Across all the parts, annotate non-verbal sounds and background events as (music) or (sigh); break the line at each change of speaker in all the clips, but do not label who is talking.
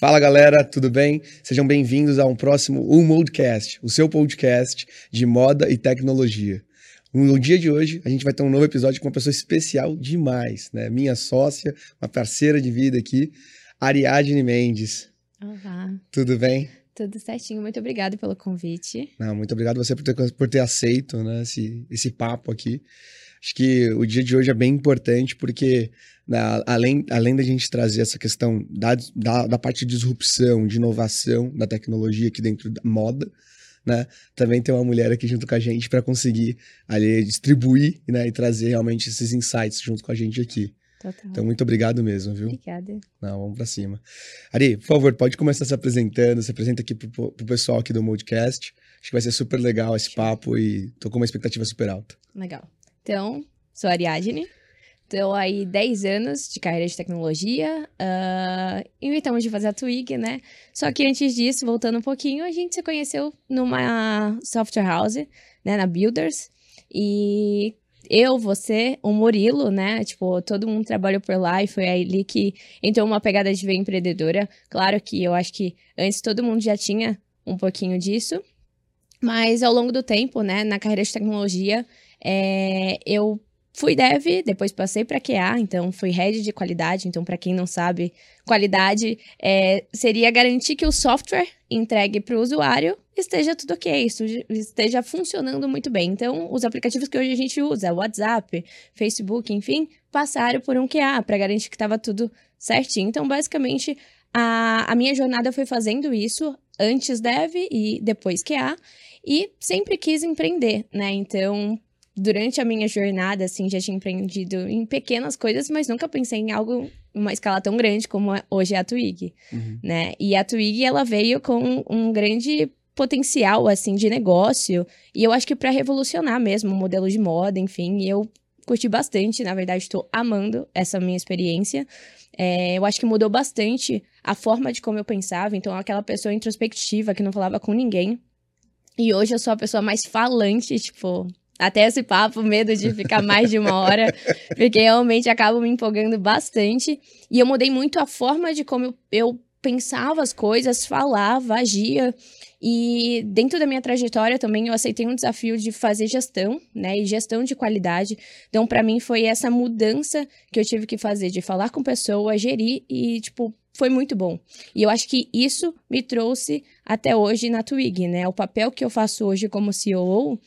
Fala galera, tudo bem? Sejam bem-vindos a um próximo Um Modcast, o seu podcast de moda e tecnologia. No dia de hoje, a gente vai ter um novo episódio com uma pessoa especial demais, né? Minha sócia, uma parceira de vida aqui, Ariadne Mendes.
Olá.
Tudo bem?
Tudo certinho, muito obrigada pelo convite.
Não, muito obrigado você por ter, por ter aceito né, esse, esse papo aqui. Acho que o dia de hoje é bem importante porque na, além, além da gente trazer essa questão da, da, da, parte de disrupção, de inovação da tecnologia aqui dentro da moda, né? Também tem uma mulher aqui junto com a gente para conseguir ali distribuir né, e trazer realmente esses insights junto com a gente aqui.
Total.
Então, muito obrigado mesmo, viu?
Obrigada.
Não, vamos para cima. Ari, por favor, pode começar se apresentando, se apresenta aqui pro, pro pessoal aqui do Modcast. Acho que vai ser super legal esse papo e tô com uma expectativa super alta.
Legal. Então, sou a Ariadne, Estou aí 10 anos de carreira de tecnologia, uh, inventamos de fazer a Twig, né? Só que antes disso, voltando um pouquinho, a gente se conheceu numa software house, né, na Builders, e eu, você, o Murilo, né? Tipo, todo mundo trabalhou por lá e foi ali que entrou uma pegada de ver empreendedora. Claro que eu acho que antes todo mundo já tinha um pouquinho disso, mas ao longo do tempo, né, na carreira de tecnologia, é, eu Fui dev, depois passei para QA, então fui head de qualidade. Então, para quem não sabe, qualidade é, seria garantir que o software entregue para o usuário esteja tudo ok, esteja funcionando muito bem. Então, os aplicativos que hoje a gente usa, WhatsApp, Facebook, enfim, passaram por um QA para garantir que estava tudo certinho. Então, basicamente, a, a minha jornada foi fazendo isso antes dev e depois QA. E sempre quis empreender, né? Então, durante a minha jornada, assim, já tinha empreendido em pequenas coisas, mas nunca pensei em algo, uma escala tão grande como é, hoje é a Twig, uhum. né? E a Twig, ela veio com um grande potencial, assim, de negócio, e eu acho que para revolucionar mesmo o modelo de moda, enfim, eu curti bastante, na verdade, estou amando essa minha experiência. É, eu acho que mudou bastante a forma de como eu pensava, então aquela pessoa introspectiva que não falava com ninguém, e hoje eu sou a pessoa mais falante, tipo, até esse papo, medo de ficar mais de uma hora, (laughs) porque realmente acabo me empolgando bastante. E eu mudei muito a forma de como eu, eu pensava as coisas, falava, agia. E dentro da minha trajetória também eu aceitei um desafio de fazer gestão, né? E gestão de qualidade. Então, para mim, foi essa mudança que eu tive que fazer de falar com pessoas, gerir e, tipo, foi muito bom. E eu acho que isso me trouxe até hoje na Twig, né? O papel que eu faço hoje como CEO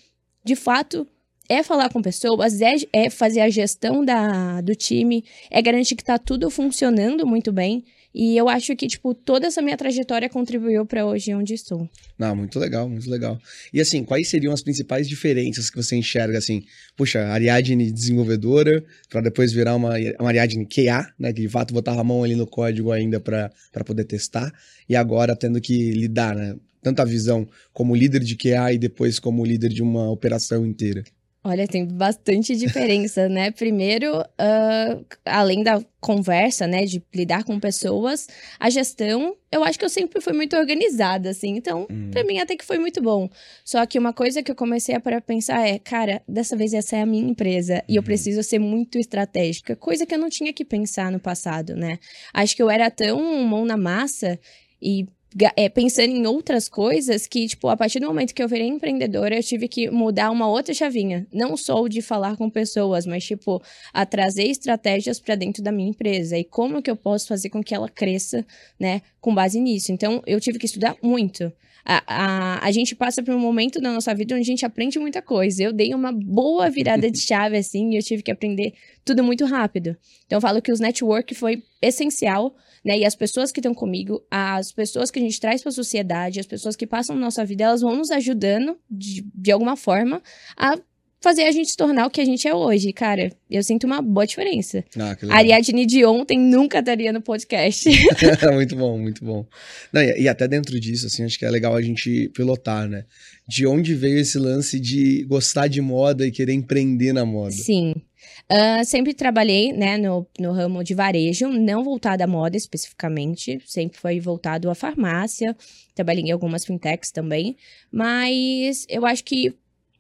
de fato, é falar com pessoas, é, é fazer a gestão da, do time, é garantir que tá tudo funcionando muito bem. E eu acho que, tipo, toda essa minha trajetória contribuiu para hoje onde estou.
Não, muito legal, muito legal. E assim, quais seriam as principais diferenças que você enxerga, assim, puxa, Ariadne desenvolvedora, para depois virar uma, uma Ariadne QA, né, que de fato botava a mão ali no código ainda para poder testar, e agora tendo que lidar, né, tanto a visão como líder de QA e depois como líder de uma operação inteira?
Olha, tem bastante diferença, né? Primeiro, uh, além da conversa, né, de lidar com pessoas, a gestão, eu acho que eu sempre fui muito organizada, assim. Então, hum. para mim até que foi muito bom. Só que uma coisa que eu comecei a para pensar é, cara, dessa vez essa é a minha empresa e eu uhum. preciso ser muito estratégica, coisa que eu não tinha que pensar no passado, né? Acho que eu era tão mão na massa e é, pensando em outras coisas que, tipo, a partir do momento que eu virei empreendedora, eu tive que mudar uma outra chavinha. Não só o de falar com pessoas, mas, tipo, a trazer estratégias para dentro da minha empresa. E como que eu posso fazer com que ela cresça, né, com base nisso. Então, eu tive que estudar muito. A, a, a gente passa por um momento da nossa vida onde a gente aprende muita coisa. Eu dei uma boa virada de (laughs) chave, assim, e eu tive que aprender tudo muito rápido. Então, eu falo que os network foi essencial né? E as pessoas que estão comigo, as pessoas que a gente traz para a sociedade, as pessoas que passam na nossa vida, elas vão nos ajudando de, de alguma forma a fazer a gente se tornar o que a gente é hoje. Cara, eu sinto uma boa diferença. Ah, a Ariadne de ontem nunca estaria no podcast. (laughs) (laughs)
muito bom, muito bom. Não, e, e, até dentro disso, assim, acho que é legal a gente pilotar, né? De onde veio esse lance de gostar de moda e querer empreender na moda?
Sim. Uh, sempre trabalhei, né, no, no ramo de varejo, não voltado à moda especificamente, sempre foi voltado à farmácia, trabalhei em algumas fintechs também, mas eu acho que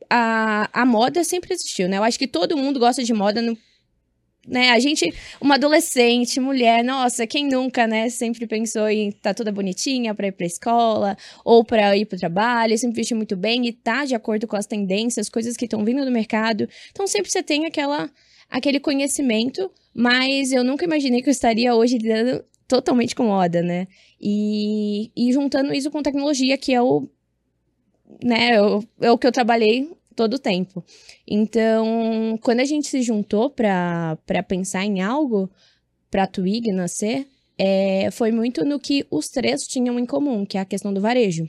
a, a moda sempre existiu, né? Eu acho que todo mundo gosta de moda né? A gente, uma adolescente, mulher, nossa, quem nunca, né? Sempre pensou em tá toda bonitinha para ir para escola ou para ir para o trabalho, sempre vestir muito bem e tá de acordo com as tendências, coisas que estão vindo do mercado. Então sempre você tem aquela aquele conhecimento, mas eu nunca imaginei que eu estaria hoje lidando totalmente com moda, né? E, e juntando isso com tecnologia, que é o né, é o que eu trabalhei todo o tempo. Então, quando a gente se juntou para pensar em algo, para a Twig nascer, é, foi muito no que os três tinham em comum, que é a questão do varejo.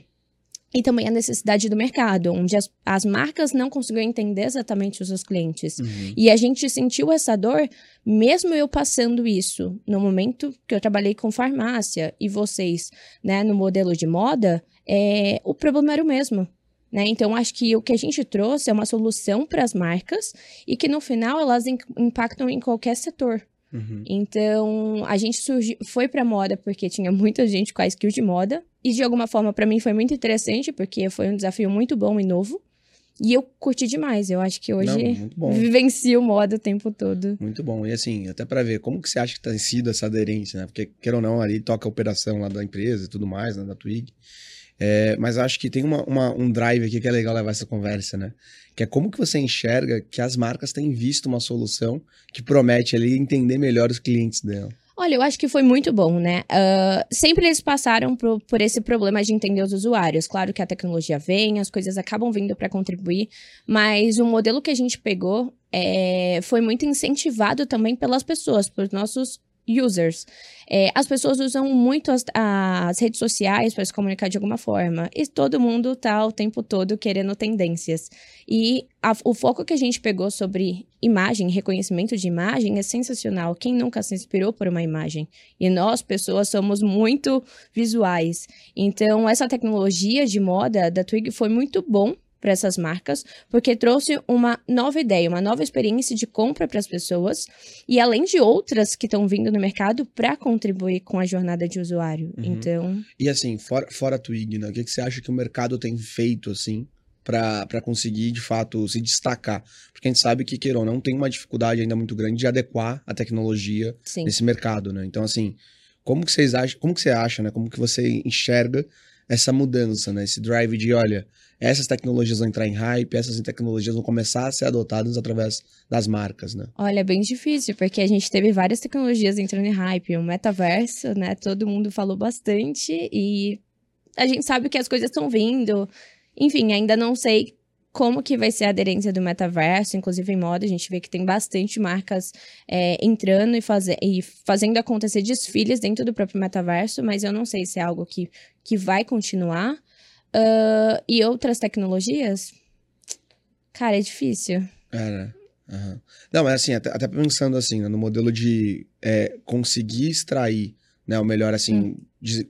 E também a necessidade do mercado, onde as, as marcas não conseguiam entender exatamente os seus clientes. Uhum. E a gente sentiu essa dor, mesmo eu passando isso no momento que eu trabalhei com farmácia e vocês, né, no modelo de moda, é, o problema era o mesmo. Né? Então, acho que o que a gente trouxe é uma solução para as marcas e que no final elas impactam em qualquer setor. Uhum. Então, a gente surgiu, foi para moda porque tinha muita gente com a skill de moda. E de alguma forma, para mim, foi muito interessante, porque foi um desafio muito bom e novo. E eu curti demais. Eu acho que hoje Não, vivencio moda o tempo todo.
Muito bom. E assim, até para ver, como que você acha que tem sido essa aderência, né? Porque, quer ou não, ali toca a operação lá da empresa e tudo mais, né? Da Twig. É, mas acho que tem uma, uma, um drive aqui que é legal levar essa conversa, né? Que é como que você enxerga que as marcas têm visto uma solução que promete ali entender melhor os clientes dela.
Olha, eu acho que foi muito bom, né? Uh, sempre eles passaram por, por, esse problema de entender os usuários. Claro que a tecnologia vem, as coisas acabam vindo para contribuir, mas o modelo que a gente pegou é, foi muito incentivado também pelas pessoas, pelos nossos users. É, as pessoas usam muito as, as redes sociais para se comunicar de alguma forma. E todo mundo está o tempo todo querendo tendências. E a, o foco que a gente pegou sobre imagem, reconhecimento de imagem, é sensacional. Quem nunca se inspirou por uma imagem? E nós, pessoas, somos muito visuais. Então, essa tecnologia de moda da Twig foi muito bom para essas marcas, porque trouxe uma nova ideia, uma nova experiência de compra para as pessoas, e além de outras que estão vindo no mercado para contribuir com a jornada de usuário. Uhum. Então.
E assim, fora, fora a Twig, né? O que, que você acha que o mercado tem feito, assim, para conseguir, de fato, se destacar. Porque a gente sabe que, queira ou não, tem uma dificuldade ainda muito grande de adequar a tecnologia Sim. nesse mercado, né? Então, assim, como que vocês acham, como que você acha, né? Como que você enxerga essa mudança, né? Esse drive de, olha, essas tecnologias vão entrar em hype, essas tecnologias vão começar a ser adotadas através das marcas, né?
Olha, é bem difícil, porque a gente teve várias tecnologias entrando em hype, o metaverso, né? Todo mundo falou bastante e a gente sabe que as coisas estão vindo. Enfim, ainda não sei como que vai ser a aderência do metaverso, inclusive em moda, a gente vê que tem bastante marcas é, entrando e, fazer, e fazendo acontecer desfiles dentro do próprio metaverso, mas eu não sei se é algo que, que vai continuar. Uh, e outras tecnologias? Cara, é difícil.
É, né? Uhum. Não, mas assim, até, até pensando assim, né, no modelo de é, conseguir extrair né, o melhor, assim, hum.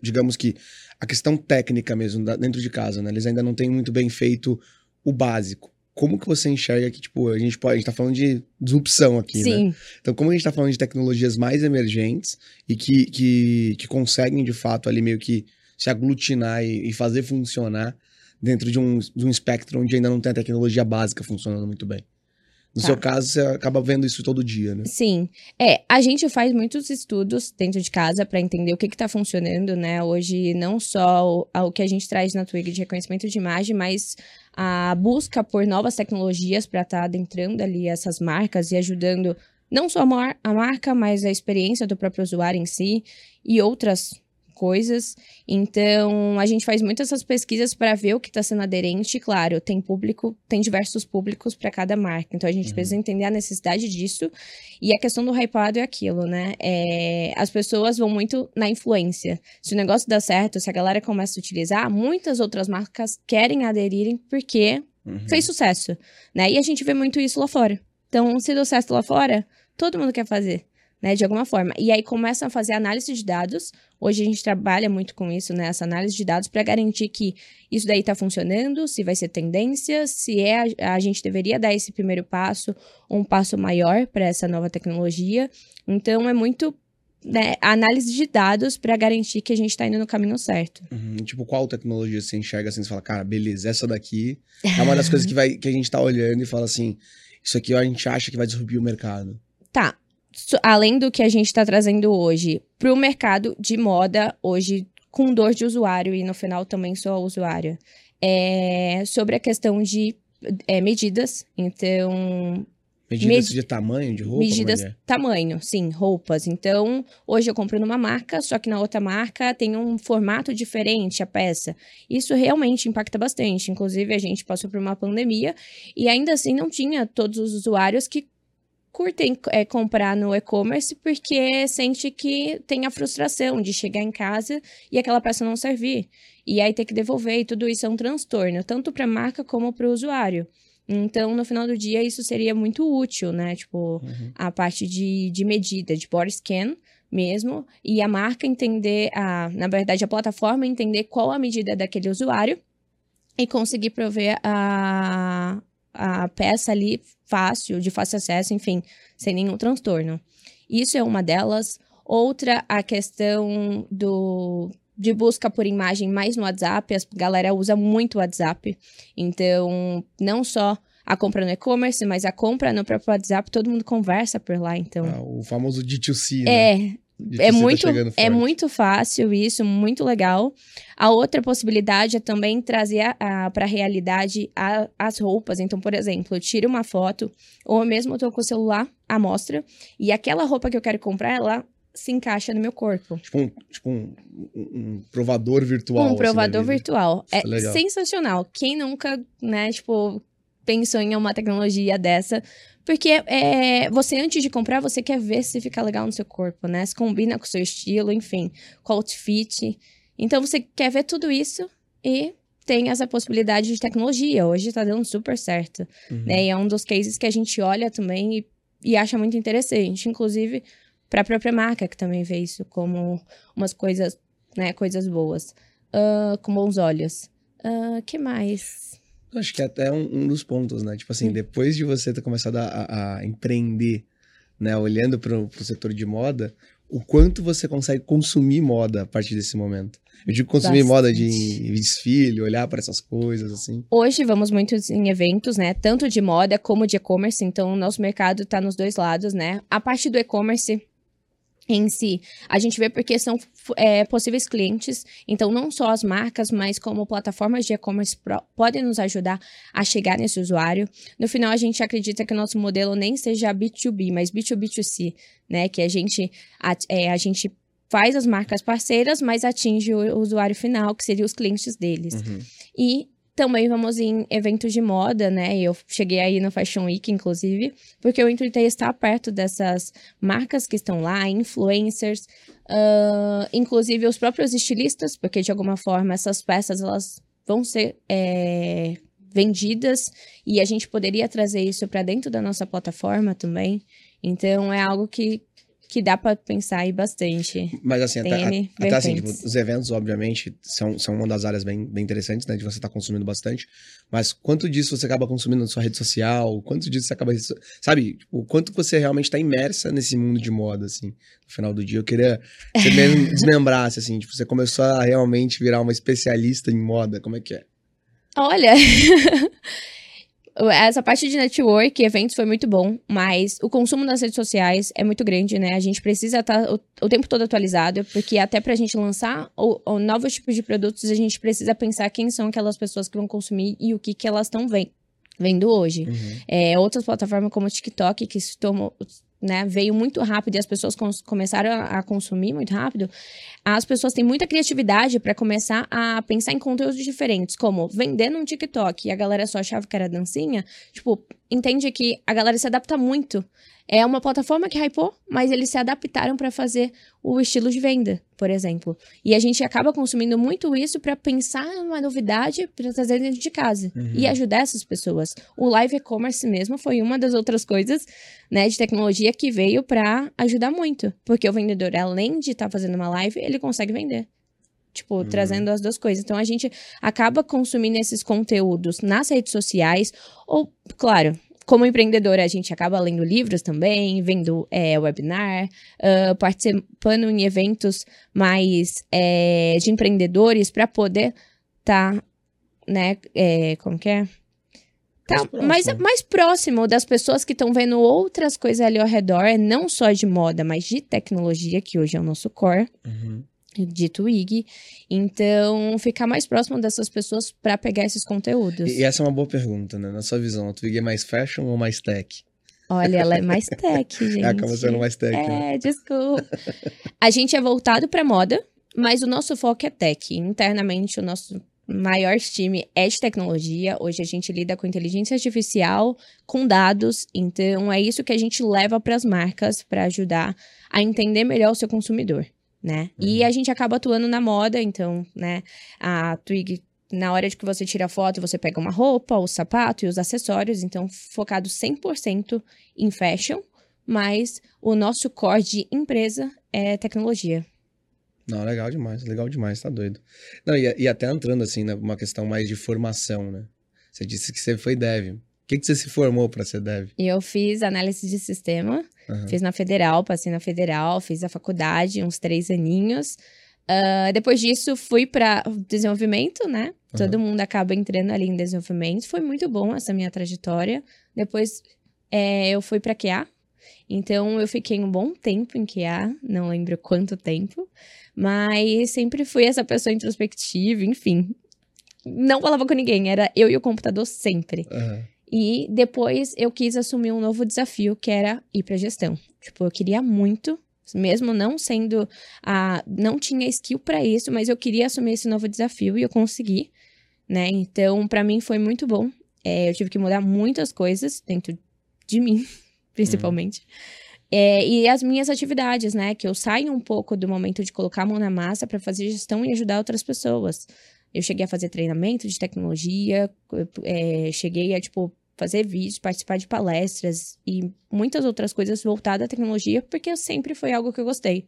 digamos que a questão técnica mesmo, da, dentro de casa, né? Eles ainda não têm muito bem feito o básico. Como que você enxerga que, tipo, a gente pode, a gente tá falando de disrupção aqui, né? Sim. né? Então, como a gente tá falando de tecnologias mais emergentes e que, que, que conseguem, de fato, ali meio que se aglutinar e, e fazer funcionar dentro de um, de um espectro onde ainda não tem a tecnologia básica funcionando muito bem. No tá. seu caso, você acaba vendo isso todo dia, né?
Sim. É, a gente faz muitos estudos dentro de casa para entender o que está funcionando, né? Hoje, não só o, o, que a gente traz na Twig de reconhecimento de imagem, mas a busca por novas tecnologias para estar tá adentrando ali essas marcas e ajudando não só a, mar a marca, mas a experiência do próprio usuário em si e outras coisas. Então, a gente faz muitas essas pesquisas para ver o que está sendo aderente. Claro, tem público, tem diversos públicos para cada marca. Então, a gente uhum. precisa entender a necessidade disso. E a questão do hypado é aquilo, né? É, as pessoas vão muito na influência. Se o negócio dá certo, se a galera começa a utilizar, muitas outras marcas querem aderirem porque uhum. fez sucesso, né? E a gente vê muito isso lá fora. Então, se deu certo lá fora, todo mundo quer fazer. Né, de alguma forma. E aí começam a fazer análise de dados. Hoje a gente trabalha muito com isso, né, essa análise de dados para garantir que isso daí está funcionando, se vai ser tendência, se é a, a gente deveria dar esse primeiro passo, um passo maior para essa nova tecnologia. Então é muito né, análise de dados para garantir que a gente está indo no caminho certo.
Uhum. Tipo, qual tecnologia você enxerga assim, você fala, cara, beleza, essa daqui (laughs) é uma das coisas que, vai, que a gente está olhando e fala assim, isso aqui a gente acha que vai disrupir o mercado.
Tá. Além do que a gente está trazendo hoje para o mercado de moda, hoje com dor de usuário, e no final também sou usuária, é sobre a questão de é, medidas. Então,
Medidas Med de tamanho de roupa?
Medidas é? tamanho, sim, roupas. Então, hoje eu compro numa marca, só que na outra marca tem um formato diferente a peça. Isso realmente impacta bastante. Inclusive, a gente passou por uma pandemia e ainda assim não tinha todos os usuários que curtem é, comprar no e-commerce porque sente que tem a frustração de chegar em casa e aquela peça não servir. E aí ter que devolver, e tudo isso é um transtorno, tanto para a marca como para o usuário. Então, no final do dia, isso seria muito útil, né? Tipo, uhum. a parte de, de medida, de body scan mesmo, e a marca entender, a, na verdade, a plataforma entender qual a medida daquele usuário e conseguir prover a, a peça ali fácil, de fácil acesso, enfim, sem nenhum transtorno. Isso é uma delas. Outra, a questão do, de busca por imagem mais no WhatsApp, a galera usa muito o WhatsApp. Então, não só a compra no e-commerce, mas a compra no próprio WhatsApp, todo mundo conversa por lá, então.
Ah, o famoso D2C,
né? É. É tá muito, tá é muito fácil isso, muito legal. A outra possibilidade é também trazer para a realidade a, as roupas. Então, por exemplo, eu tiro uma foto, ou mesmo eu tô com o celular à mostra, e aquela roupa que eu quero comprar, ela se encaixa no meu corpo.
Tipo um, tipo um, um, provador virtual.
Um assim, provador virtual. é, é sensacional. Quem nunca, né, tipo, pensou em uma tecnologia dessa? Porque é, você, antes de comprar, você quer ver se fica legal no seu corpo, né? Se combina com o seu estilo, enfim, com o outfit. Então, você quer ver tudo isso e tem essa possibilidade de tecnologia. Hoje tá dando super certo, uhum. né? E é um dos cases que a gente olha também e, e acha muito interessante. Inclusive, para a própria marca, que também vê isso como umas coisas, né, coisas boas. Uh, com bons olhos. Uh, que mais?
Acho que é até um, um dos pontos, né? Tipo assim, depois de você ter começado a, a empreender, né, olhando para o setor de moda, o quanto você consegue consumir moda a partir desse momento. Eu digo consumir Bastante. moda de desfile, olhar para essas coisas, assim.
Hoje vamos muito em eventos, né? Tanto de moda como de e-commerce, então o nosso mercado está nos dois lados, né? A parte do e-commerce, em si. A gente vê porque são é, possíveis clientes, então não só as marcas, mas como plataformas de e-commerce podem nos ajudar a chegar nesse usuário. No final, a gente acredita que o nosso modelo nem seja B2B, mas B2B2C, né? Que a gente, a, é, a gente faz as marcas parceiras, mas atinge o usuário final, que seria os clientes deles. Uhum. E também vamos em eventos de moda, né? Eu cheguei aí no Fashion Week, inclusive, porque o intuito é estar perto dessas marcas que estão lá, influencers, uh, inclusive os próprios estilistas, porque de alguma forma essas peças elas vão ser é, vendidas e a gente poderia trazer isso para dentro da nossa plataforma também. Então é algo que que dá para pensar aí bastante.
Mas assim, até, até assim, tipo, os eventos, obviamente, são, são uma das áreas bem, bem interessantes, né? De você estar tá consumindo bastante. Mas quanto disso você acaba consumindo na sua rede social? Quanto disso você acaba. Sabe, tipo, o quanto você realmente está imersa nesse mundo de moda, assim, no final do dia? Eu queria que você mesmo (laughs) desmembrasse, assim, tipo, você começou a realmente virar uma especialista em moda. Como é que é?
Olha. (laughs) essa parte de network, eventos foi muito bom, mas o consumo nas redes sociais é muito grande, né? A gente precisa estar tá o, o, tempo todo atualizado, porque até pra gente lançar o, o novos tipos de produtos, a gente precisa pensar quem são aquelas pessoas que vão consumir e o que, que elas estão vendo vendo hoje. Uhum. É, outras plataformas como o TikTok, que se tomou, né, veio muito rápido e as pessoas começaram a, consumir muito rápido, as pessoas têm muita criatividade para começar a pensar em conteúdos diferentes, como vender num TikTok e a galera só achava que era dancinha, tipo, entende que a galera se adapta muito. É uma plataforma que hypou, mas eles se adaptaram para fazer o estilo de venda, por exemplo. E a gente acaba consumindo muito isso para pensar numa novidade para trazer dentro de casa
Uhum.
e ajudar essas pessoas. O live e-commerce mesmo foi uma das outras coisas, né, de tecnologia que veio para ajudar muito, porque o vendedor, além de estar fazendo uma live, ele consegue vender. Tipo,
Uhum.
trazendo as duas coisas. Então a gente acaba consumindo esses conteúdos nas redes sociais, ou, claro, como empreendedora, a gente acaba lendo livros também, vendo é, webinar, ah, participando em eventos mais é, de empreendedores para poder tá, né, é, como que é? Tá
Mais próximo.
mais, mais próximo das pessoas que estão vendo outras coisas ali ao redor, não só de moda, mas de tecnologia, que hoje é o nosso core
Uhum.
De Twig. Então, ficar mais próximo dessas pessoas para pegar esses conteúdos.
E, essa é uma boa pergunta, né? Na sua visão, a Twig é mais fashion ou mais tech?
Olha, ela é mais tech, (laughs) gente.
Acaba sendo mais tech, né?
É, desculpa. A gente é voltado para moda, mas o nosso foco é tech. Internamente, o nosso maior time é de tecnologia. Hoje a gente lida com inteligência artificial, com dados. Então, é isso que a gente leva para as marcas para ajudar a entender melhor o seu consumidor, né? E
Uhum.
a gente acaba atuando na moda, então, né? A Twig na hora de que você tira a foto, você pega uma roupa, o sapato e os acessórios, então focado 100% em fashion, mas o nosso core de empresa é tecnologia.
Não, legal demais, legal demais, tá doido. Não, e, e até entrando assim, numa questão mais de formação, né? Você disse que você foi dev. O que, que você se formou para ser dev?
Eu fiz análise de sistema,
Aham.
fiz na federal, passei na federal, fiz a faculdade, uns três aninhos. Ah, depois disso, fui para desenvolvimento, né? Todo mundo acaba entrando ali em desenvolvimento. Foi muito bom essa minha trajetória. Depois é, eu fui para QA. Então eu fiquei um bom tempo em QA, não lembro quanto tempo, mas sempre fui essa pessoa introspectiva, enfim. Não falava com ninguém, era eu e o computador sempre.
Aham.
E depois eu quis assumir um novo desafio, que era ir pra gestão. Tipo, eu queria muito, mesmo não sendo a não tinha skill pra isso, mas eu queria assumir esse novo desafio e eu consegui, né? Então, pra mim foi muito bom. É, eu tive que mudar muitas coisas dentro de mim, (laughs) principalmente. É, e as minhas atividades, né? Que eu saio um pouco do momento de colocar a mão na massa pra fazer gestão e ajudar outras pessoas. Eu cheguei a fazer treinamento de tecnologia, é, cheguei a, tipo, fazer vídeos, participar de palestras e muitas outras coisas voltadas à tecnologia, porque sempre foi algo que eu gostei,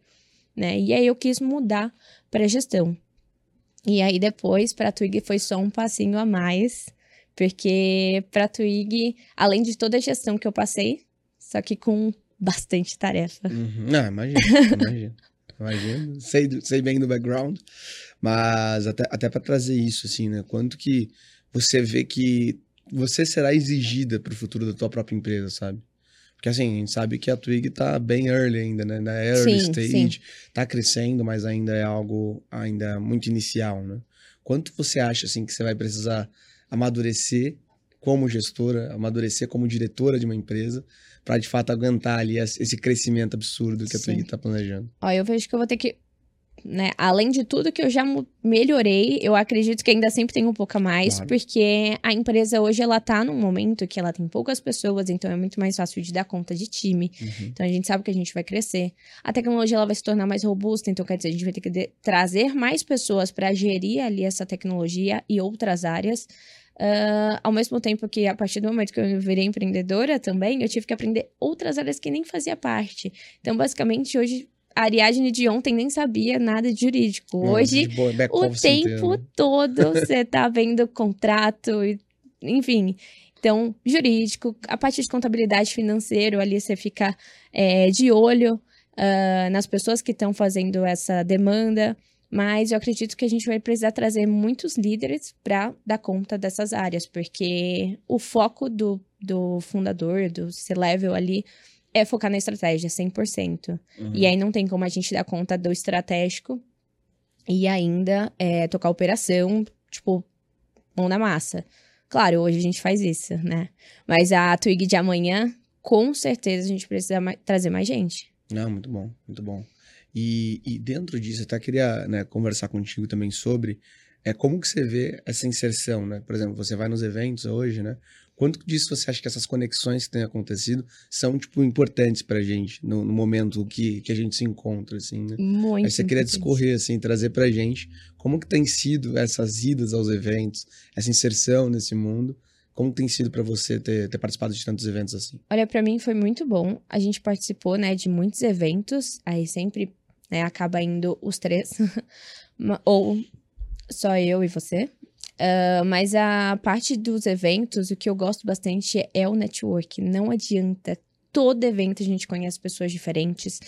né? E aí eu quis mudar para gestão. E aí depois, para a Twig, foi só um passinho a mais, porque para a Twig, além de toda a gestão que eu passei, só que com bastante tarefa.
Uhum. Não, imagina, imagina. (laughs) Imagina. Sei, sei bem do background, mas até, até para trazer isso, assim, né? Quanto que você vê que você será exigida pro futuro da tua própria empresa, sabe? Porque assim, a gente sabe que a Twig tá bem early ainda, né? Na early
Sim,
stage,
sim.
tá crescendo, mas ainda é algo ainda muito inicial, né? Quanto você acha, assim, que você vai precisar amadurecer como gestora, amadurecer como diretora de uma empresa, para de fato aguentar ali esse crescimento absurdo que a. Twig tá planejando?
Ó, eu vejo que eu vou ter que, né, além de tudo que eu já melhorei, eu acredito que ainda sempre tem um pouco a mais,
Claro.
porque a empresa hoje ela tá num momento que ela tem poucas pessoas, então é muito mais fácil de dar conta de time.
Uhum.
Então a gente sabe que a gente vai crescer. A tecnologia ela vai se tornar mais robusta, então quer dizer, a gente vai ter que trazer mais pessoas para gerir ali essa tecnologia e outras áreas. Ah, ao mesmo tempo que, a partir do momento que eu virei empreendedora também, eu tive que aprender outras áreas que nem fazia parte. Então, basicamente, hoje, a Ariadne de ontem nem sabia nada de jurídico. Hoje,
boa, back
o tempo
inteiro, né?
todo (laughs) você tá vendo contrato, e, enfim. Então, jurídico, a parte de contabilidade financeiro, ali você fica é, de olho ah, nas pessoas que estão fazendo essa demanda. Mas eu acredito que a gente vai precisar trazer muitos líderes para dar conta dessas áreas, porque o foco do, do fundador, do C-Level ali, é focar na estratégia 100%.
Uhum.
E aí não tem como a gente dar conta do estratégico e ainda é, tocar operação, tipo, mão na massa. Claro, hoje a gente faz isso, né? Mas a Twig de amanhã, com certeza a gente precisa ma- trazer mais gente.
Não, muito bom, muito bom. E, e dentro disso, eu até queria né, conversar contigo também sobre É como que você vê essa inserção, né? Por exemplo, você vai nos eventos hoje, né? Quanto disso você acha que essas conexões que têm acontecido são, tipo, importantes pra gente no, no momento que, que a gente se encontra, assim, né?
Muito.
Aí você queria discorrer, assim, trazer pra gente como que tem sido essas idas aos eventos, essa inserção nesse mundo, como tem sido pra você ter, ter participado de tantos eventos assim?
Olha, pra mim foi muito bom. A gente participou, né, de muitos eventos. Aí sempre, né, acaba indo os três. (laughs) Ou só eu e você. Ah, mas a parte dos eventos, o que eu gosto bastante é o network. Não adianta. Todo evento a gente conhece pessoas diferentes.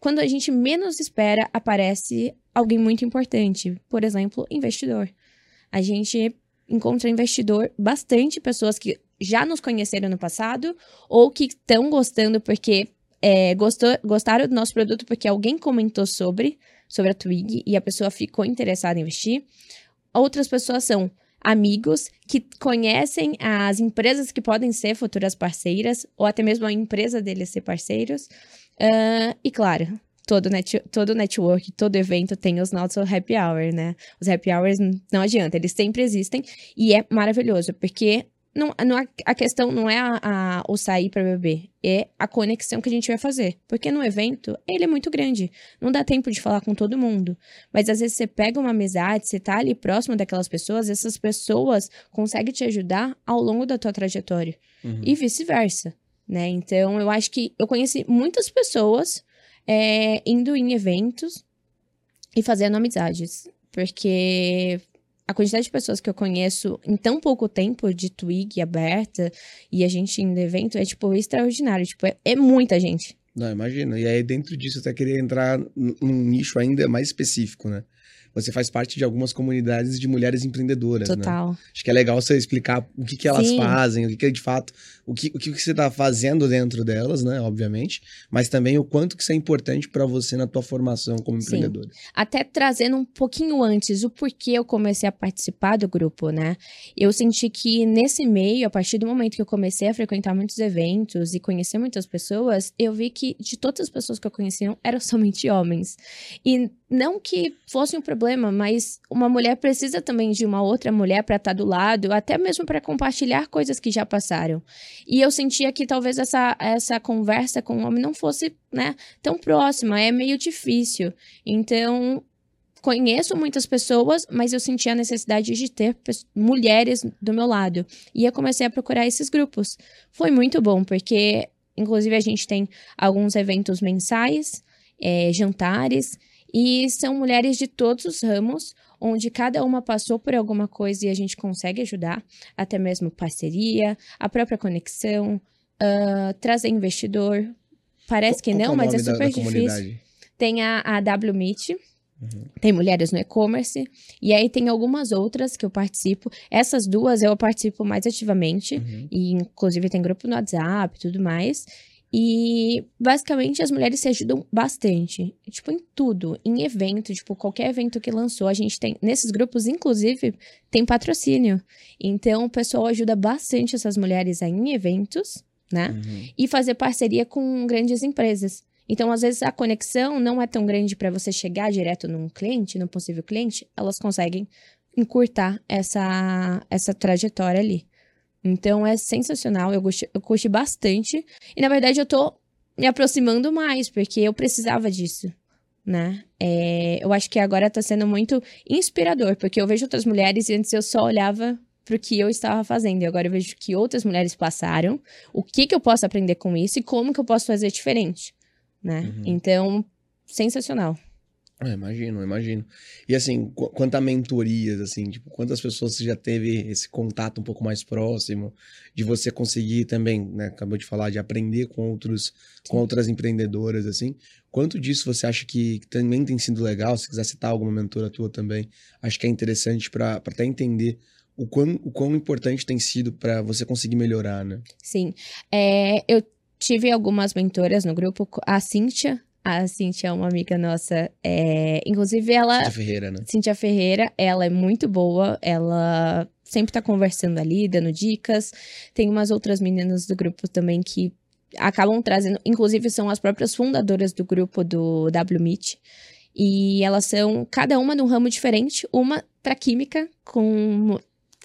Quando a gente menos espera, aparece alguém muito importante. Por exemplo, investidor. A gente encontra investidor, bastante pessoas que já nos conheceram no passado ou que estão gostando porque é, gostou, gostaram do nosso produto porque alguém comentou sobre, sobre a Twig e a pessoa ficou interessada em investir. Outras pessoas são amigos que conhecem as empresas que podem ser futuras parceiras ou até mesmo a empresa deles ser parceiros. Ah, e claro, todo, net, todo network, todo evento tem os nossos happy hour, né? Os happy hours não adianta, eles sempre existem e é maravilhoso, porque não, não, a- a questão não é a, a- o sair para beber, é a conexão que a gente vai fazer. Porque no evento, ele é muito grande, não dá tempo de falar com todo mundo. Mas às vezes você pega uma amizade, você tá ali próximo daquelas pessoas, essas pessoas conseguem te ajudar ao longo da tua trajetória
Uhum.
e vice-versa, né? Então, eu acho que eu conheci muitas pessoas é, indo em eventos e fazendo amizades, porque a quantidade de pessoas que eu conheço em tão pouco tempo de Twig aberta e a gente indo evento é, tipo, extraordinário, tipo, é, é muita gente.
Não, imagino. E aí, dentro disso, até queria entrar num nicho ainda mais específico, né? Você faz parte de algumas comunidades de mulheres empreendedoras, né?
Total.
Acho que é legal você explicar o que, que elas
Sim.
fazem, o que, que é de fato, o que, o que você está fazendo dentro delas, né? Obviamente, mas também o quanto que isso é importante para você na tua formação como
Sim.
empreendedora.
até trazendo um pouquinho antes o porquê eu comecei a participar do grupo, né? Eu senti que nesse meio, a partir do momento que eu comecei a frequentar muitos eventos e conhecer muitas pessoas, eu vi que de todas as pessoas que eu conhecia eram (laughs) somente homens. E não que fosse um problema, mas uma mulher precisa também de uma outra mulher para estar do lado, até mesmo para compartilhar coisas que já passaram. E eu sentia que talvez essa, essa conversa com o homem não fosse, né, tão próxima, é meio difícil. Então, conheço muitas pessoas, mas eu senti a necessidade de ter mulheres do meu lado. E eu comecei a procurar esses grupos. Foi muito bom, porque, inclusive, a gente tem alguns eventos mensais, eh, jantares, e são mulheres de todos os ramos, onde cada uma passou por alguma coisa e a gente consegue ajudar, até mesmo parceria, a própria conexão, ah, trazer investidor. Parece que
Qual
não,
é
mas é
da-
super
da
difícil.
comunidade?
Tem a, a W Meet,
Uhum.
tem mulheres no e-commerce, e aí tem algumas outras que eu participo. Essas duas eu participo mais ativamente,
Uhum.
e inclusive tem grupo no WhatsApp e tudo mais. E basicamente as mulheres se ajudam bastante, tipo em tudo, em evento, tipo qualquer evento que lançou, a gente tem nesses grupos inclusive tem patrocínio. Então o pessoal ajuda bastante essas mulheres a ir em eventos, né?
Uhum.
e fazer parceria com grandes empresas. Então, às vezes, a conexão não é tão grande para você chegar direto num cliente, num possível cliente, elas conseguem encurtar essa, essa trajetória ali. Então, é sensacional, eu curti, eu bastante. E, na verdade, eu tô me aproximando mais, porque eu precisava disso, né? É, eu acho que agora tá sendo muito inspirador, porque eu vejo outras mulheres e antes eu só olhava pro que eu estava fazendo. E agora eu vejo que outras mulheres passaram, o que que eu posso aprender com isso e como que eu posso fazer diferente, né?
Uhum.
Então, sensacional.
Ah, imagino, imagino. E assim, qu- quanto a mentorias, assim, tipo, quantas pessoas você já teve esse contato um pouco mais próximo, de você conseguir também, né, acabou de falar, de aprender com outros, com outras empreendedoras, assim. Quanto disso você acha que, que também tem sido legal? Se quiser citar alguma mentora tua também, acho que é interessante para até entender o quão, o quão importante tem sido para você conseguir melhorar, né?
Sim. É, eu tive algumas mentoras no grupo, a Cíntia. A Cíntia é uma amiga nossa. é, inclusive, ela.
Cíntia Ferreira, né?
Cíntia Ferreira, ela é muito boa, ela sempre tá conversando ali, dando dicas. Tem umas outras meninas do grupo também que acabam trazendo, inclusive são as próprias fundadoras do grupo do W Meet. E elas são cada uma num ramo diferente, uma para química, com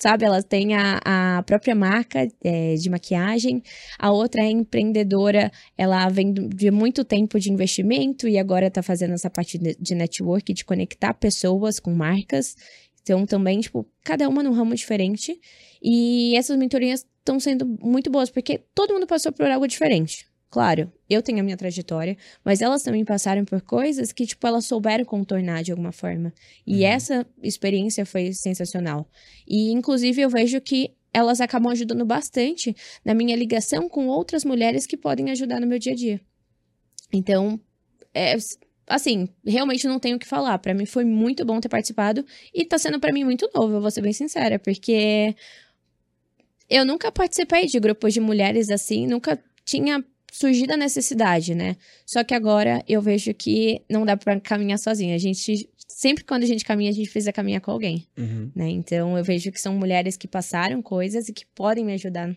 sabe? Ela tem a, a própria marca é, de maquiagem, a outra é empreendedora, ela vem de muito tempo de investimento e agora está fazendo essa parte de network, de conectar pessoas com marcas. Então, também, tipo, cada uma num ramo diferente. E essas mentorias estão sendo muito boas, porque todo mundo passou por algo diferente. Claro, eu tenho a minha trajetória, mas elas também passaram por coisas que, tipo, elas souberam contornar de alguma forma. E uhum. essa experiência foi sensacional. E, inclusive, eu vejo que elas acabam ajudando bastante na minha ligação com outras mulheres que podem ajudar no meu dia a dia. Então, é, assim, realmente não tenho o que falar. Para mim foi muito bom ter participado e tá sendo para mim muito novo, eu vou ser bem sincera, porque eu nunca participei de grupos de mulheres assim, nunca tinha surgido a necessidade, né? Só que agora eu vejo que não dá para caminhar sozinha. A gente sempre quando a gente caminha, a gente precisa caminhar com alguém, uhum. né? Então eu vejo que são mulheres que passaram coisas e que podem me ajudar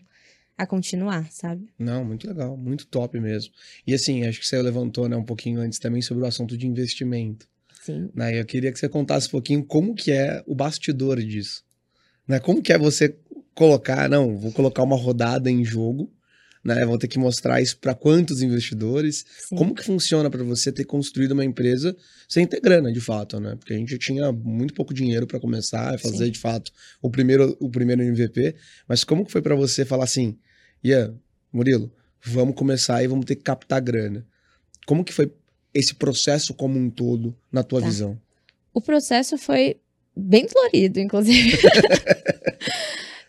a continuar, sabe?
Não, muito legal, muito top mesmo. E assim, acho que você levantou, né, um pouquinho antes também sobre o assunto de investimento.
Sim.
Né? Eu queria que você contasse um pouquinho como que é o bastidor disso. Né? Como que é você colocar, não, vou colocar uma rodada em jogo né? Vão ter que mostrar isso para quantos investidores. Sim. Como que funciona para você ter construído uma empresa sem ter grana, de fato, né? Porque a gente tinha muito pouco dinheiro para começar a fazer, Sim. de fato, o primeiro, o primeiro MVP. Mas como que foi para você falar assim, Ian, Murilo, vamos começar e vamos ter que captar grana? Como que foi esse processo como um todo, na tua tá. visão?
O processo foi bem dolorido, inclusive. (laughs)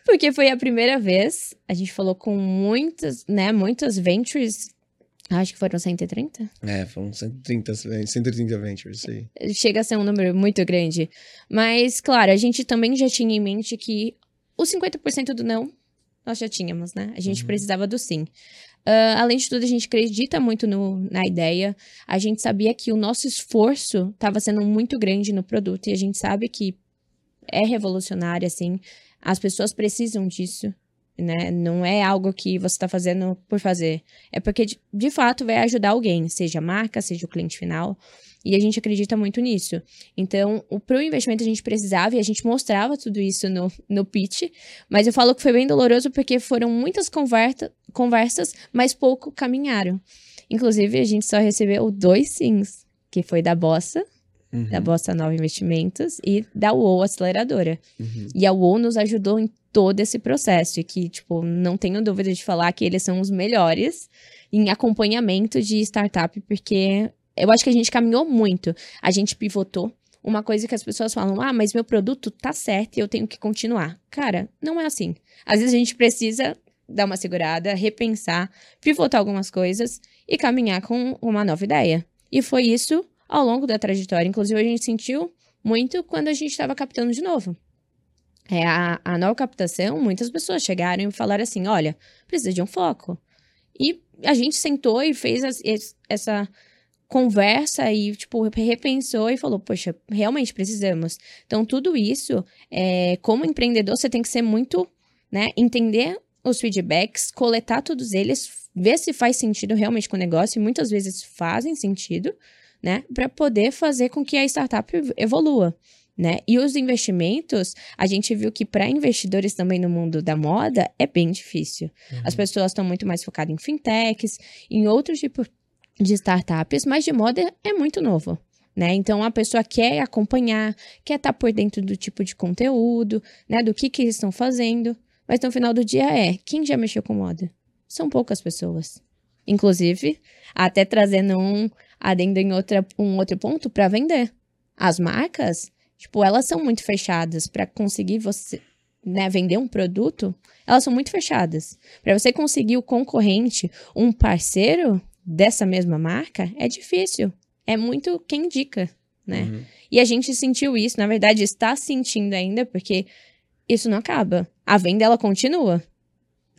Porque foi a primeira vez, a gente falou com muitas, né, muitas ventures. Acho que foram 130?
É, foram 130, 130 ventures, sim.
Chega a ser um número muito grande. Mas, claro, a gente também já tinha em mente que os 50% do não, nós já tínhamos, né? A gente uhum. precisava do sim. Uh, além de tudo, a gente acredita muito no, na ideia. A gente sabia que o nosso esforço estava sendo muito grande no produto e a gente sabe que é revolucionário, assim. As pessoas precisam disso, né? Não é algo que você está fazendo por fazer. É porque, de, de fato, vai ajudar alguém, seja a marca, seja o cliente final. E a gente acredita muito nisso. Então, para o investimento a gente precisava e a gente mostrava tudo isso no, no pitch. Mas eu falo que foi bem doloroso porque foram muitas conversa, conversas, mas pouco caminharam. Inclusive, a gente só recebeu dois sims, que foi da Bossa uhum. da Bossa Nova Investimentos e da UOL Aceleradora. Uhum. E a UOL nos ajudou em todo esse processo e que, tipo, não tenho dúvida de falar que eles são os melhores em acompanhamento de startup, porque eu acho que a gente caminhou muito. A gente pivotou. Uma coisa que as pessoas falam, ah, mas meu produto tá certo e eu tenho que continuar. Cara, não é assim. Às vezes a gente precisa dar uma segurada, repensar, pivotar algumas coisas e caminhar com uma nova ideia. E foi isso ao longo da trajetória. Inclusive, a gente sentiu muito quando a gente estava captando de novo. É, a, a nova captação, muitas pessoas chegaram e falaram assim: olha, precisa de um foco. E a gente sentou e fez as, essa conversa e, tipo, repensou e falou: poxa, realmente precisamos. Então, tudo isso, é, como empreendedor, você tem que ser muito, né, entender os feedbacks, coletar todos eles, ver se faz sentido realmente com o negócio, e muitas vezes fazem sentido, né, para poder fazer com que a startup evolua. Né? E os investimentos, a gente viu que para investidores também no mundo da moda é bem difícil. Uhum. As pessoas estão muito mais focadas em fintechs, em outros tipos de startups, mas de moda é muito novo. Né? Então a pessoa quer acompanhar, quer estar tá por dentro do tipo de conteúdo, né? Do que, que eles estão fazendo. Mas no final do dia é quem já mexeu com moda? São poucas pessoas. Inclusive, até trazendo um adendo em outra, um outro ponto para vender. As marcas, tipo, elas são muito fechadas para conseguir você, né, vender um produto, elas são muito fechadas. Para você conseguir o concorrente, um parceiro dessa mesma marca, é difícil. É muito quem indica, né? Uhum. E a gente sentiu isso, na verdade, está sentindo ainda, porque isso não acaba. A venda ela continua.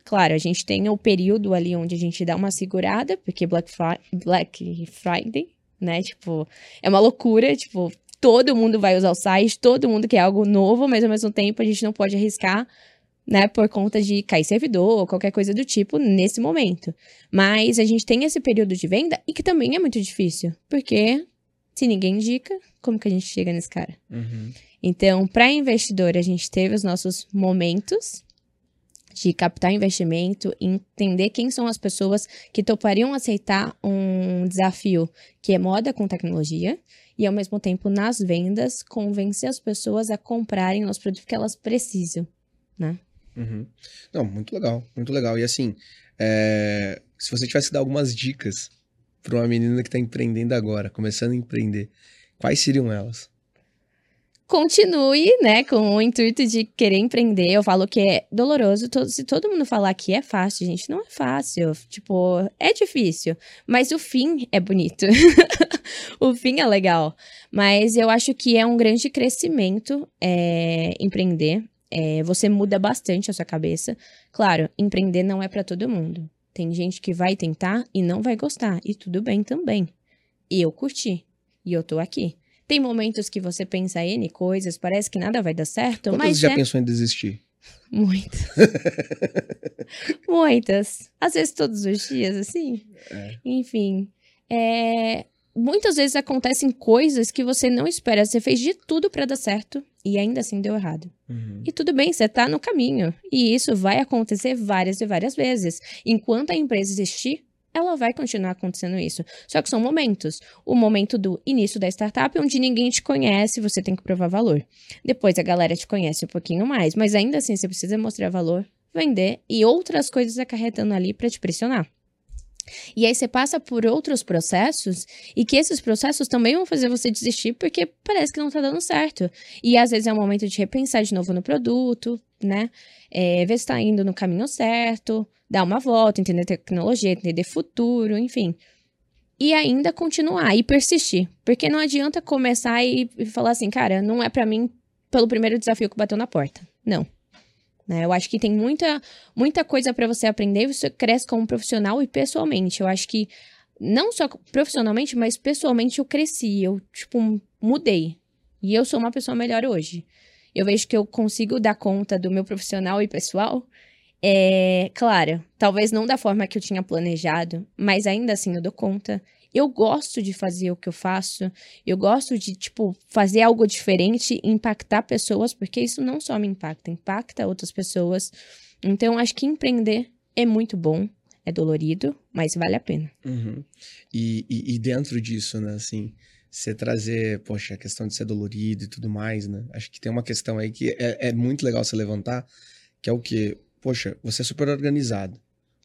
Claro, a gente tem o período ali onde a gente dá uma segurada, porque Black, Black Friday, né? Tipo, é uma loucura, tipo, todo mundo vai usar o site, todo mundo quer algo novo, mas ao mesmo tempo a gente não pode arriscar, né, por conta de cair servidor ou qualquer coisa do tipo nesse momento. Mas a gente tem esse período de venda e que também é muito difícil, porque Se ninguém indica, como que a gente chega nesse cara?
Uhum.
Então, para investidor, a gente teve os nossos momentos de captar investimento, entender quem são as pessoas que topariam aceitar um desafio que é moda com tecnologia e ao mesmo tempo nas vendas convencer as pessoas a comprarem os produtos que elas precisam, né?
Uhum. Não, muito legal, muito legal. E assim, é... se você tivesse que dar algumas dicas para uma menina que está empreendendo agora, começando a empreender, quais seriam elas?
Continue, né, com o intuito de querer empreender. Eu falo que é doloroso. se todo mundo falar que é fácil, gente, não é fácil. Tipo, é difícil. Mas o fim é bonito. (laughs) o fim é legal. Mas eu acho que é um grande crescimento é, empreender. É, você muda bastante a sua cabeça. Claro, empreender não é para todo mundo. Tem gente que vai tentar e não vai gostar. E tudo bem também. Eu curti. E eu tô aqui. Tem momentos que você pensa N coisas, parece que nada vai dar certo,
Quantas
mas.
já
é...
pensou em desistir?
Muitas. (laughs) Muitas. Às vezes todos os dias, assim. É. Enfim. É... Muitas vezes acontecem coisas que você não espera. Você fez de tudo para dar certo e ainda assim deu errado. Uhum. E tudo bem, você tá no caminho. E isso vai acontecer várias e várias vezes. Enquanto a empresa existir, ela vai continuar acontecendo isso. Só que são momentos. O momento do início da startup, onde ninguém te conhece, você tem que provar valor. Depois a galera te conhece um pouquinho mais, mas ainda assim você precisa mostrar valor, vender e outras coisas acarretando ali para te pressionar. E aí você passa por outros processos e que esses processos também vão fazer você desistir porque parece que não tá dando certo. E às vezes é um momento de repensar de novo no produto, né? É, ver se tá indo no caminho certo, dar uma volta, entender tecnologia, entender futuro, enfim. E ainda continuar e persistir. Porque não adianta começar e, falar assim, cara, não é para mim pelo primeiro desafio que bateu na porta. Não. Né? Eu acho que tem muita, muita coisa para você aprender e você cresce como profissional e pessoalmente. Eu acho que não só profissionalmente, mas pessoalmente eu cresci, eu, tipo, mudei. E eu sou uma pessoa melhor hoje. Eu vejo que eu consigo dar conta do meu profissional e pessoal é, claro, talvez não da forma que eu tinha planejado, mas ainda assim eu dou conta. Eu gosto de fazer o que eu faço, eu gosto de, tipo, fazer algo diferente impactar pessoas, porque isso não só me impacta, impacta outras pessoas. Então, acho que empreender é muito bom, é dolorido, mas vale a pena.
Uhum. E, e, e, dentro disso, né, assim, você trazer, poxa, a questão de ser dolorido e tudo mais, né? Acho que tem uma questão aí que é, é muito legal você levantar, que é o que poxa, você é super organizado.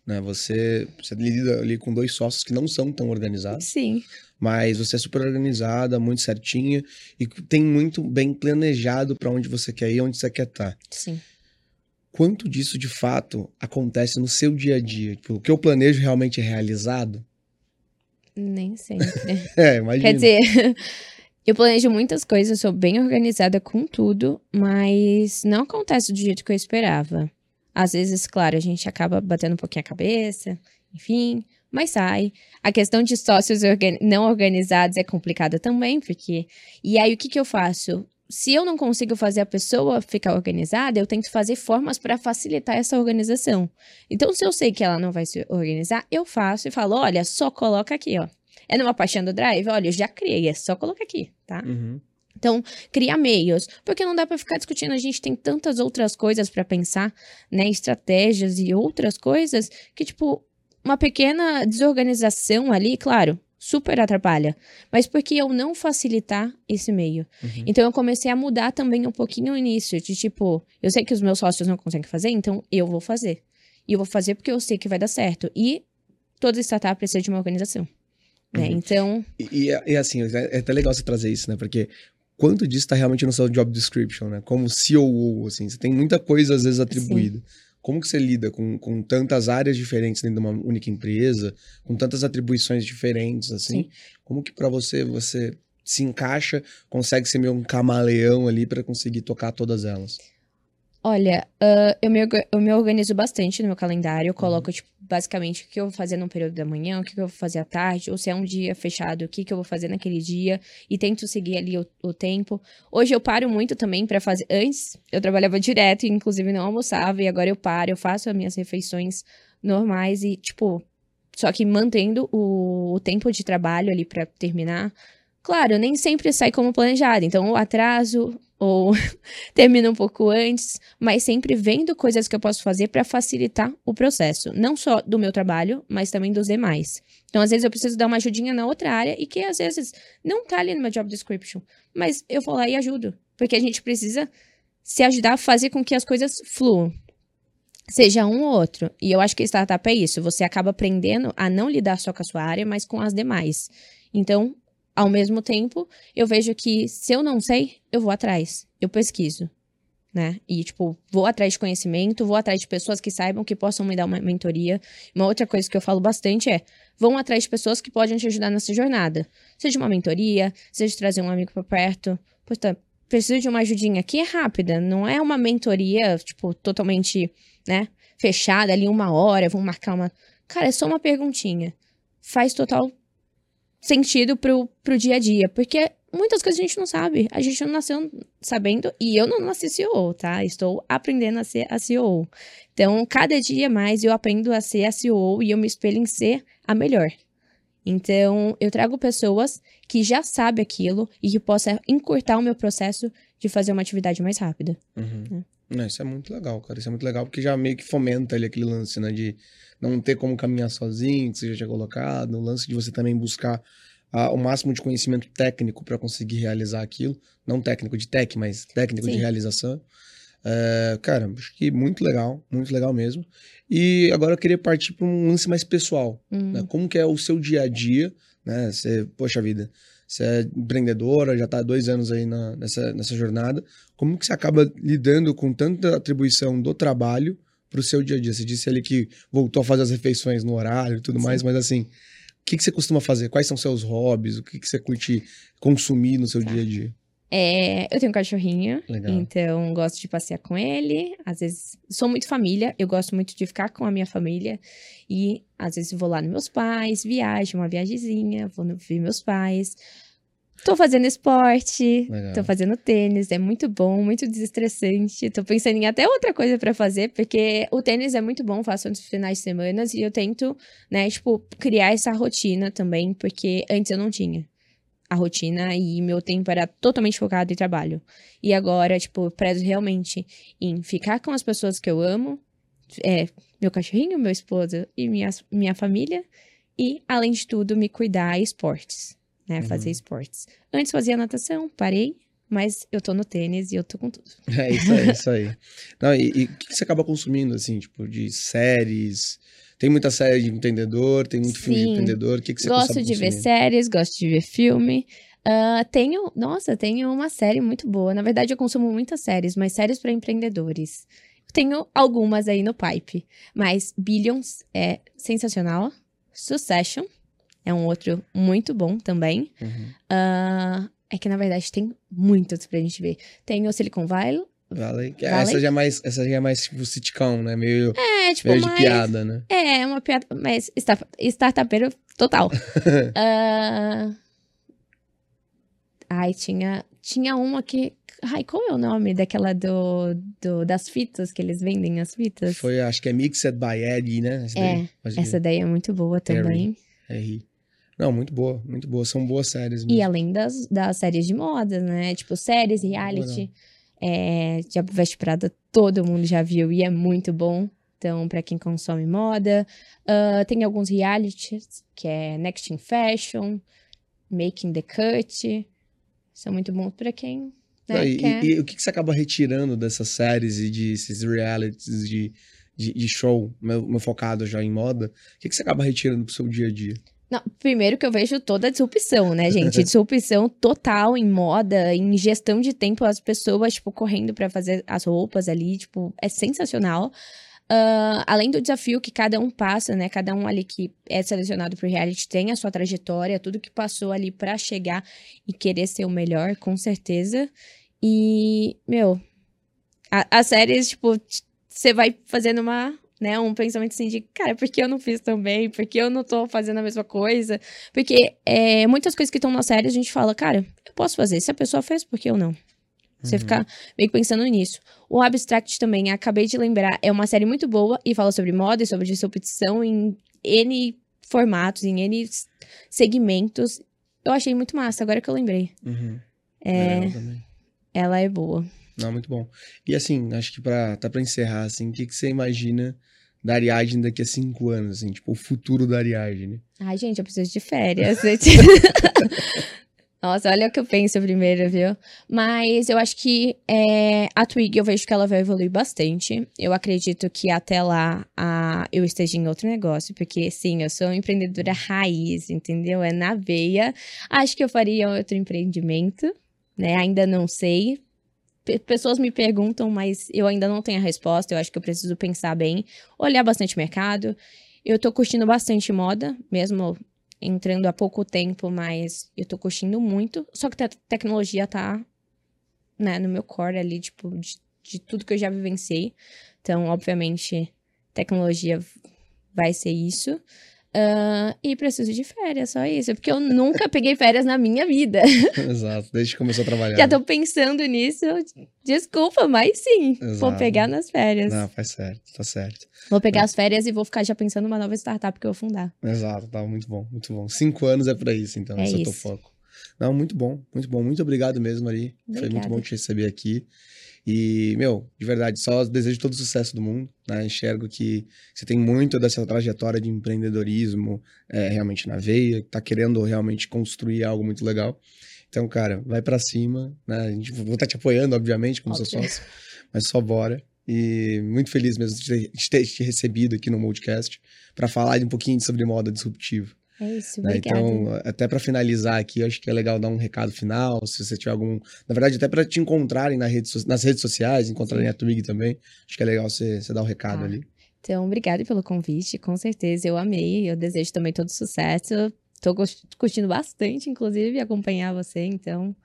Né? Você, você lida ali com dois sócios que não são tão organizados.
Sim.
Mas você é super organizada, muito certinha e tem muito bem planejado para onde você quer ir, onde você quer estar. Tá.
Sim.
Quanto disso de fato acontece no seu dia a dia? Tipo, o que eu planejo realmente é realizado?
Nem sempre. (laughs)
é, imagina.
Quer dizer, (laughs) eu planejo muitas coisas, sou bem organizada com tudo, mas não acontece do jeito que eu esperava. Às vezes, claro, a gente acaba batendo um pouquinho a cabeça, enfim, mas sai. A questão de sócios organ não organizados é complicada também, porque. E aí, o que, que eu faço? Se eu não consigo fazer a pessoa ficar organizada, eu tento fazer formas para facilitar essa organização. Então, se eu sei que ela não vai se organizar, eu faço e falo: olha, só coloca aqui, ó. É numa paixão do drive? Olha, eu já criei, é só colocar aqui, tá?
Uhum.
Então, cria meios, porque não dá para ficar discutindo, a gente tem tantas outras coisas para pensar, né, estratégias e outras coisas que tipo uma pequena desorganização ali, claro, super atrapalha, mas porque eu não facilitar esse meio. Uhum. Então eu comecei a mudar também um pouquinho o início, de tipo, eu sei que os meus sócios não conseguem fazer, então eu vou fazer. E eu vou fazer porque eu sei que vai dar certo. E toda startup precisa de uma organização. Né? Uhum. Então.
E, e, e, assim, é até legal você trazer isso, né? Porque quanto disso está realmente no seu job description, né? Como COO, assim, você tem muita coisa às vezes atribuída. Sim. Como que você lida com, com tantas áreas diferentes dentro de uma única empresa, com tantas atribuições diferentes, assim? Sim. Como que para você você se encaixa, consegue ser meio um camaleão ali para conseguir tocar todas elas?
Olha, uh, eu, me, eu me organizo bastante no meu calendário. Eu coloco, uhum. tipo, basicamente o que eu vou fazer no período da manhã, o que eu vou fazer à tarde, ou se é um dia fechado, o que, que eu vou fazer naquele dia. E tento seguir ali o, o tempo. Hoje eu paro muito também para fazer. Antes eu trabalhava direto, inclusive não almoçava, e agora eu paro, eu faço as minhas refeições normais e, tipo, só que mantendo o, o tempo de trabalho ali para terminar Claro, nem sempre sai como planejado, então ou atraso ou (laughs) termina um pouco antes, mas sempre vendo coisas que eu posso fazer para facilitar o processo, não só do meu trabalho, mas também dos demais. Então, às vezes eu preciso dar uma ajudinha na outra área e que às vezes não tá ali no meu job description, mas eu vou lá e ajudo, porque a gente precisa se ajudar a fazer com que as coisas fluam. Seja um ou outro. E eu acho que startup é isso. Você acaba aprendendo a não lidar só com a sua área, mas com as demais. Então, ao mesmo tempo, eu vejo que se eu não sei, eu vou atrás, eu pesquiso, né? E, tipo, vou atrás de conhecimento, vou atrás de pessoas que saibam que possam me dar uma mentoria. Uma outra coisa que eu falo bastante é: vão atrás de pessoas que podem te ajudar nessa jornada. Seja uma mentoria, seja trazer um amigo para perto. Portanto, preciso de uma ajudinha aqui, é rápida, não é uma mentoria, tipo, totalmente, né, fechada ali uma hora, vamos marcar uma. Cara, é só uma perguntinha. Faz total sentido pro, pro dia a dia. Porque muitas coisas a gente não sabe. A gente não nasceu sabendo. E eu não nasci CEO, tá? Estou aprendendo a ser a CEO. Então, cada dia mais eu aprendo a ser a CEO e eu me espelho em ser a melhor. Então, eu trago pessoas que já sabem aquilo e que possam encurtar o meu processo de fazer uma atividade mais rápida.
Uhum. Né? Não, isso é muito legal, cara. Isso é muito legal porque já meio que fomenta ali aquele lance, né? De não ter como caminhar sozinho, que você já tinha colocado. O lance de você também buscar uh, o máximo de conhecimento técnico para conseguir realizar aquilo. Não técnico de tech, mas técnico Sim. de realização. Uh, cara, acho que muito legal, muito legal mesmo. E agora eu queria partir para um lance mais pessoal. Uhum. Né? Como que é o seu dia a dia, né? Você, poxa vida, você é empreendedora, já está há dois anos aí na, nessa, nessa jornada. Como que você acaba lidando com tanta atribuição do trabalho para o seu dia a dia? Você disse ali que voltou a fazer as refeições no horário e tudo Sim. mais, mas assim, o que, que você costuma fazer? Quais são seus hobbies? O que, que você curte consumir no seu dia a dia?
É, eu tenho um cachorrinho, Legal. então gosto de passear com ele. Às vezes sou muito família, eu gosto muito de ficar com a minha família. E às vezes vou lá nos meus pais, viajo, uma viagemzinha, vou ver meus pais. Tô fazendo esporte, Legal. tô fazendo tênis, é muito bom, muito desestressante. Tô pensando em até outra coisa para fazer, porque o tênis é muito bom, faço nos finais de semana e eu tento, né, tipo, criar essa rotina também, porque antes eu não tinha a rotina e meu tempo era totalmente focado em trabalho. E agora, tipo, eu prezo realmente em ficar com as pessoas que eu amo, é, meu cachorrinho, meu esposo e minha, minha família, e, além de tudo, me cuidar esportes, né? Uhum. Fazer esportes. Antes fazia natação, parei, mas eu tô no tênis e eu tô com tudo.
É isso aí, isso aí. Não, e o que você acaba consumindo, assim, tipo, de séries? Tem muita série de empreendedor, tem muito Sim. filme de empreendedor. O que, que você
Gosto de ver séries, gosto de ver filme. Uh, tenho, nossa, tenho uma série muito boa. Na verdade, eu consumo muitas séries, mas séries para empreendedores. Tenho algumas aí no pipe, mas Billions é sensacional. Succession é um outro muito bom também. Uhum. Uh, é que na verdade tem muitos pra gente ver. Tem o Silicon Valley,
Valley. Valley. Essa já é mais, essa já é mais tipo sitcom, né? Meio, é, tipo, meio de mais, piada, né?
É, é uma piada, mas startupeiro total. uh... (laughs) Ai, tinha, tinha uma que. Ai, qual é o nome daquela do, do das fitas que eles vendem as fitas?
Foi, acho que é Mixed by Eddie, né?
Essa é, daí, essa daí é muito boa também.
R. Não, muito boa, muito boa. São boas séries. Mesmo.
E além das, das séries de moda, né? Tipo, séries, reality. É, Diabo Veste Prada todo mundo já viu e é muito bom. Então, para quem consome moda. Uh, tem alguns realities, que é Next in Fashion, Making the Cut. São muito bons para quem né,
e, quer... e, e, o que, que você acaba retirando dessas séries e desses realities de, de, de show, meu, meu, focado já em moda? O que, que você acaba retirando pro seu dia a dia?
Não, primeiro que eu vejo toda a disrupção, né, gente? (laughs) disrupção total em moda, em gestão de tempo, as pessoas, tipo, correndo para fazer as roupas ali, tipo, é sensacional. Uh, além do desafio que cada um passa, né? Cada um ali que é selecionado pro reality tem a sua trajetória, tudo que passou ali para chegar e querer ser o melhor, com certeza. E, meu, as séries, tipo, você vai fazendo uma, né? Um pensamento assim de, cara, por que eu não fiz também? Por que eu não tô fazendo a mesma coisa? Porque é, muitas coisas que estão na série a gente fala, cara, eu posso fazer. Se a pessoa fez, por que eu não? Você uhum. ficar meio que pensando nisso. O Abstract também, acabei de lembrar, é uma série muito boa e fala sobre moda e sobre disrupção em N formatos, em N segmentos. eu achei muito massa, agora que eu lembrei.
Uhum.
É,
também.
ela é boa.
Não, muito bom. E assim, acho que pra, tá pra encerrar, assim, o que, que você imagina da Ariadne daqui a cinco anos, assim, tipo, o futuro da Ariadne?
Ai, gente, eu preciso de férias. (laughs) Nossa, olha o que eu penso primeiro, viu? Mas eu acho que é, a Twig, eu vejo que ela vai evoluir bastante. Eu acredito que até lá a, eu esteja em outro negócio, porque sim, eu sou empreendedora raiz, entendeu? É na veia. Acho que eu faria outro empreendimento, né? Ainda não sei. Pessoas me perguntam, mas eu ainda não tenho a resposta. Eu acho que eu preciso pensar bem, olhar bastante mercado. Eu tô curtindo bastante moda, mesmo entrando há pouco tempo, mas eu tô curtindo muito. Só que a tecnologia tá, né, no meu core ali, tipo, de, de tudo que eu já vivenciei. Então, obviamente, tecnologia vai ser isso. Ah, e preciso de férias, só isso. Porque eu nunca peguei férias na minha vida. (laughs)
Exato, desde que começou a trabalhar.
Já tô pensando nisso. Desculpa, mas sim. Vou
Exato.
pegar nas férias.
Não, faz certo, tá certo.
Vou pegar as férias e vou ficar já pensando numa nova startup que eu vou fundar.
Exato, tá muito bom, muito bom. Cinco anos é pra isso, então,
É
esse é o teu
isso.
foco. Não, muito bom, muito bom. Muito obrigado mesmo, Ari. Foi muito
Obrigada.
bom te receber aqui. E, meu, de verdade, só desejo todo o sucesso do mundo, né? Enxergo que você tem muito dessa trajetória de empreendedorismo é, realmente na veia, que tá querendo realmente construir algo muito legal. Então, cara, vai pra cima, né? A gente vou estar te apoiando, obviamente, como seu
Óbvio.
sócio, mas só bora. E muito feliz mesmo de ter, de ter te recebido aqui no Moldcast para falar um pouquinho sobre moda disruptiva.
É isso,
né?
obrigada.
Então, até para finalizar aqui, eu acho que é legal dar um recado final, se você tiver algum, na verdade, até para te encontrarem na rede nas redes sociais, encontrarem
Sim.
a Twig também, acho que é legal você, você dar o recado
Tá.
ali.
Então, obrigada pelo convite, com certeza. Eu amei, eu desejo também todo sucesso. Tô gos- curtindo bastante, inclusive, acompanhar você, então,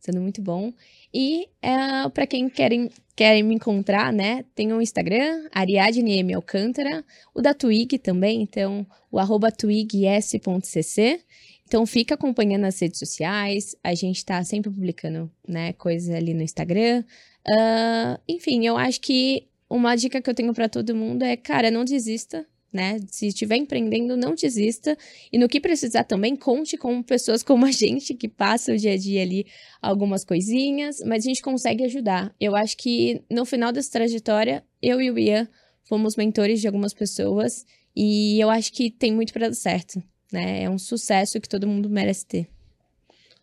sendo muito bom. E é, para quem querem, querem me encontrar, né, tem o Instagram, Ariadne M. Alcântara, o da Twig também, então, o arroba twigs.cc. Então, fica acompanhando nas redes sociais, a gente tá sempre publicando, né, coisas ali no Instagram. Ah, enfim, eu acho que uma dica que eu tenho pra todo mundo é, cara, não desista, né? Se estiver empreendendo, não desista. E no que precisar também, conte com pessoas como a gente, que passa o dia a dia ali algumas coisinhas, mas a gente consegue ajudar. Eu acho que no final dessa trajetória, eu e o Ian fomos mentores de algumas pessoas e eu acho que tem muito pra dar certo, né? É um sucesso que todo mundo merece ter.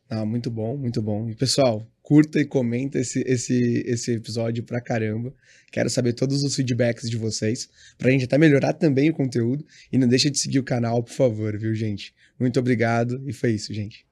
Ah, muito bom, muito bom. E pessoal, curta e comenta esse, esse, esse episódio pra caramba. Quero saber todos os feedbacks de vocês, pra gente até melhorar também o conteúdo. E não deixa de seguir o canal, por favor, viu, gente? Muito obrigado e foi isso, gente.